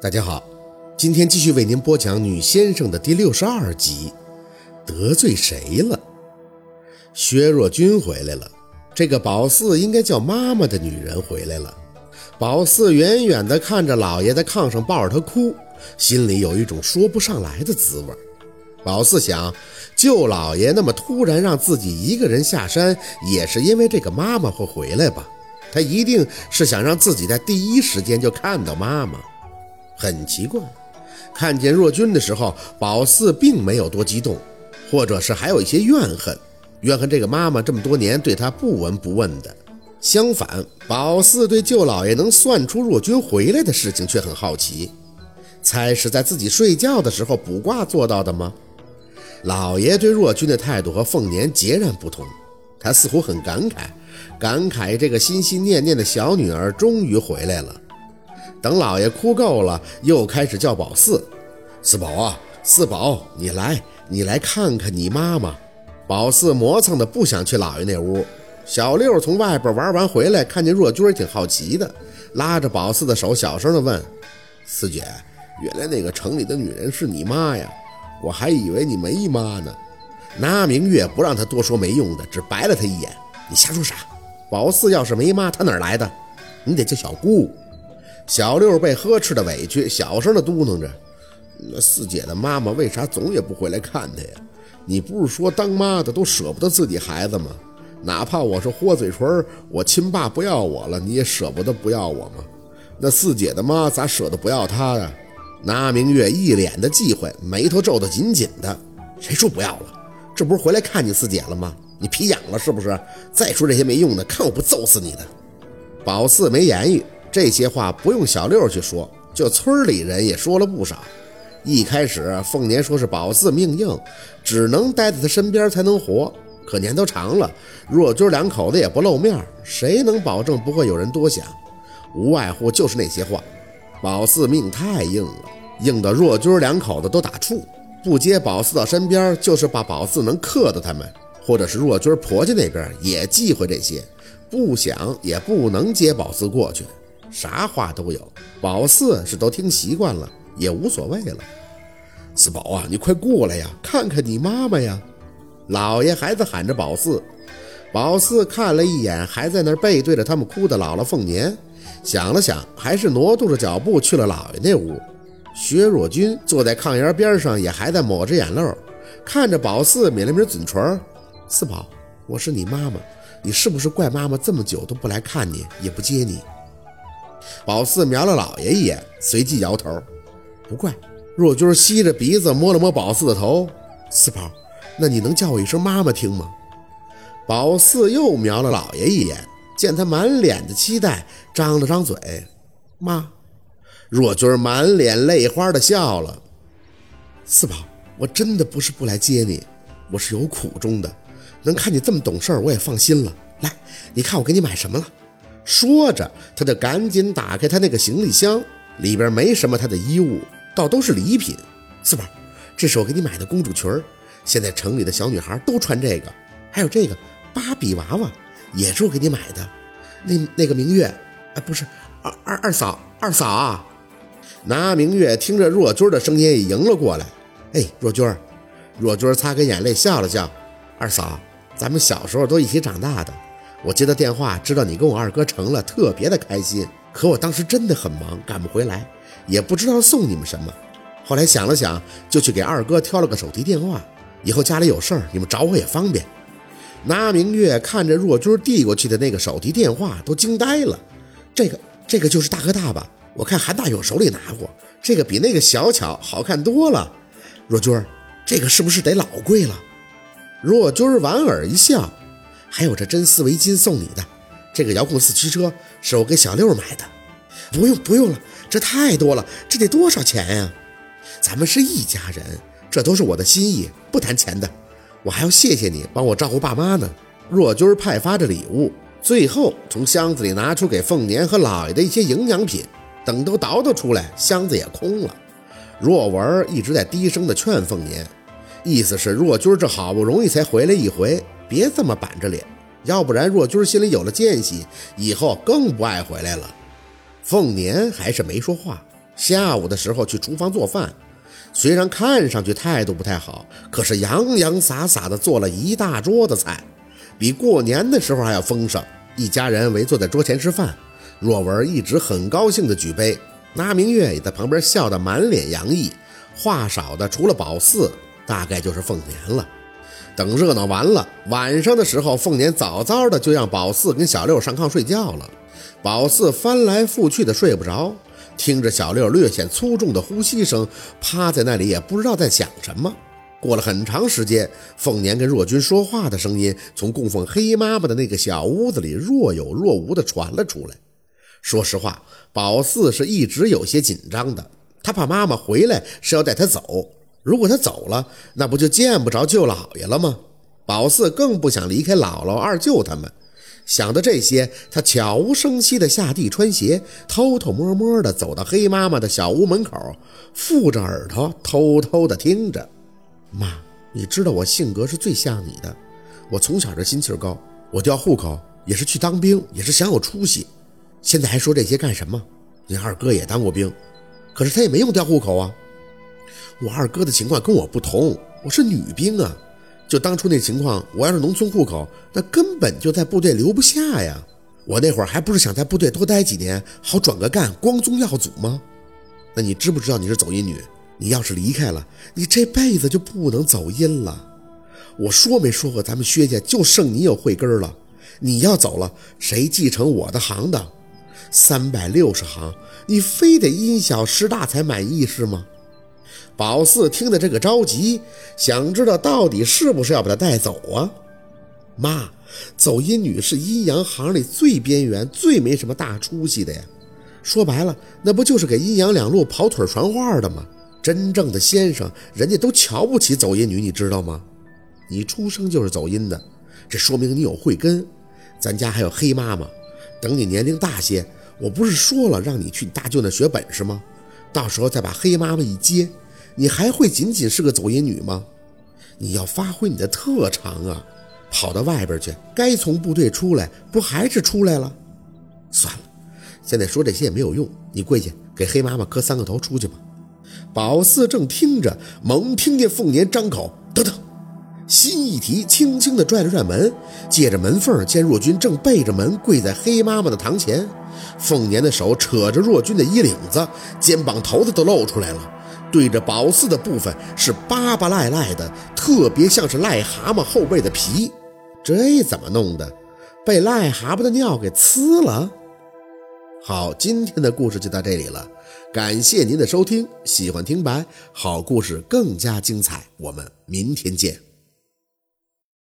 大家好，今天继续为您播讲《女先生》的第六十二集。得罪谁了？薛若君回来了。这个宝四应该叫妈妈的女人回来了。宝四远远地看着老爷在炕上抱着她哭，心里有一种说不上来的滋味。宝四想，舅老爷那么突然让自己一个人下山，也是因为这个妈妈会回来吧？他一定是想让自己在第一时间就看到妈妈。很奇怪，看见若君的时候，宝四并没有多激动，或者是还有一些怨恨，怨恨这个妈妈这么多年对他不闻不问的。相反，宝四对舅老爷能算出若君回来的事情却很好奇，猜是在自己睡觉的时候卜卦做到的吗？老爷对若君的态度和凤年截然不同，他似乎很感慨，感慨这个心心念念的小女儿终于回来了。等老爷哭够了，又开始叫宝四，四宝啊，四宝，你来，你来看看你妈妈。宝四磨蹭的不想去老爷那屋。小六从外边玩完回来，看见若君挺好奇的，拉着宝四的手，小声的问：“四姐，原来那个城里的女人是你妈呀？我还以为你没妈呢。”那明月不让他多说没用的，只白了他一眼：“你瞎说啥？宝四要是没妈，他哪来的？你得叫小姑。”小六被呵斥的委屈，小声的嘟囔着：“那四姐的妈妈为啥总也不回来看她呀？你不是说当妈的都舍不得自己孩子吗？哪怕我是豁嘴唇，我亲爸不要我了，你也舍不得不要我吗？那四姐的妈咋舍得不要她呀？”那明月一脸的忌讳，眉头皱得紧紧的：“谁说不要了？这不是回来看你四姐了吗？你皮痒了是不是？再说这些没用的，看我不揍死你的！”宝四没言语。这些话不用小六去说，就村里人也说了不少。一开始，凤年说是宝四命硬，只能待在他身边才能活。可年头长了，若军两口子也不露面，谁能保证不会有人多想？无外乎就是那些话。宝四命太硬了，硬的若军两口子都打怵，不接宝四到身边，就是怕宝四能克到他们，或者是若军婆家那边也忌讳这些，不想也不能接宝四过去。啥话都有，宝四是都听习惯了，也无所谓了。四宝啊，你快过来呀，看看你妈妈呀！老爷还在喊着宝四。宝四看了一眼还在那背对着他们哭的姥姥凤年，想了想，还是挪动着脚步去了老爷那屋。薛若君坐在炕沿边上，也还在抹着眼泪，看着宝四抿了抿嘴唇。四宝，我是你妈妈，你是不是怪妈妈这么久都不来看你，也不接你？宝四瞄了老爷一眼，随即摇头，不怪。若君吸着鼻子摸了摸宝四的头，四宝，那你能叫我一声妈妈听吗？宝四又瞄了老爷一眼，见他满脸的期待，张了张嘴，妈。若君满脸泪花的笑了。四宝，我真的不是不来接你，我是有苦衷的。能看你这么懂事，我也放心了。来，你看我给你买什么了。说着，他就赶紧打开他那个行李箱，里边没什么他的衣物，倒都是礼品。四宝，这是我给你买的公主裙儿，现在城里的小女孩都穿这个。还有这个芭比娃娃，也是我给你买的。那那个明月，啊，不是二二二嫂，二嫂啊！拿明月听着若君的声音也迎了过来。哎，若君，若君擦干眼泪笑了笑。二嫂，咱们小时候都一起长大的。我接到电话，知道你跟我二哥成了，特别的开心。可我当时真的很忙，赶不回来，也不知道送你们什么。后来想了想，就去给二哥挑了个手提电话，以后家里有事儿，你们找我也方便。拿明月看着若君递过去的那个手提电话，都惊呆了。这个，这个就是大哥大吧？我看韩大勇手里拿过，这个比那个小巧好看多了。若君，这个是不是得老贵了？若君莞尔一笑。还有这真丝围巾送你的，这个遥控四驱车是我给小六买的。不用不用了，这太多了，这得多少钱呀？咱们是一家人，这都是我的心意，不谈钱的。我还要谢谢你帮我照顾爸妈呢。若君派发着礼物，最后从箱子里拿出给凤年和老爷的一些营养品。等都倒腾出来，箱子也空了。若文一直在低声的劝凤年，意思是若君这好不容易才回来一回。别这么板着脸，要不然若君心里有了间隙，以后更不爱回来了。凤年还是没说话，下午的时候去厨房做饭，虽然看上去态度不太好，可是洋洋洒洒的做了一大桌子菜，比过年的时候还要丰盛。一家人围坐在桌前吃饭，若文一直很高兴的举杯，那明月也在旁边笑得满脸洋溢。话少的除了宝四，大概就是凤年了。等热闹完了，晚上的时候，凤年早早的就让宝四跟小六上炕睡觉了。宝四翻来覆去的睡不着，听着小六略显粗重的呼吸声，趴在那里也不知道在想什么。过了很长时间，凤年跟若君说话的声音从供奉黑妈妈的那个小屋子里若有若无的传了出来。说实话，宝四是一直有些紧张的，他怕妈妈回来是要带他走。如果他走了，那不就见不着舅老爷了吗？宝四更不想离开姥姥、二舅他们。想到这些，他悄无声息地下地穿鞋，偷偷摸摸地走到黑妈妈的小屋门口，附着耳朵偷偷地听着。妈，你知道我性格是最像你的。我从小就心气儿高，我调户口也是去当兵，也是想有出息。现在还说这些干什么？你二哥也当过兵，可是他也没用调户口啊。我二哥的情况跟我不同，我是女兵啊。就当初那情况，我要是农村户口，那根本就在部队留不下呀。我那会儿还不是想在部队多待几年，好转个干，光宗耀祖吗？那你知不知道你是走阴女？你要是离开了，你这辈子就不能走阴了。我说没说过，咱们薛家就剩你有慧根了。你要走了，谁继承我的行当？三百六十行，你非得因小失大才满意是吗？宝四听得这个着急，想知道到底是不是要把他带走啊？妈，走阴女是阴阳行里最边缘、最没什么大出息的呀。说白了，那不就是给阴阳两路跑腿传话的吗？真正的先生，人家都瞧不起走阴女，你知道吗？你出生就是走阴的，这说明你有慧根。咱家还有黑妈妈，等你年龄大些，我不是说了让你去你大舅那学本事吗？到时候再把黑妈妈一接。你还会仅仅是个走阴女吗？你要发挥你的特长啊！跑到外边去，该从部队出来，不还是出来了？算了，现在说这些也没有用。你跪下，给黑妈妈磕三个头，出去吧。宝四正听着，猛听见凤年张口，等等，心一提，轻轻地拽了拽门，借着门缝见若君正背着门跪在黑妈妈的堂前。凤年的手扯着若君的衣领子，肩膀头子都露出来了。对着宝四的部分是巴巴赖赖的，特别像是癞蛤蟆后背的皮。这怎么弄的？被癞蛤蟆的尿给呲了？好，今天的故事就到这里了，感谢您的收听。喜欢听白好故事更加精彩，我们明天见。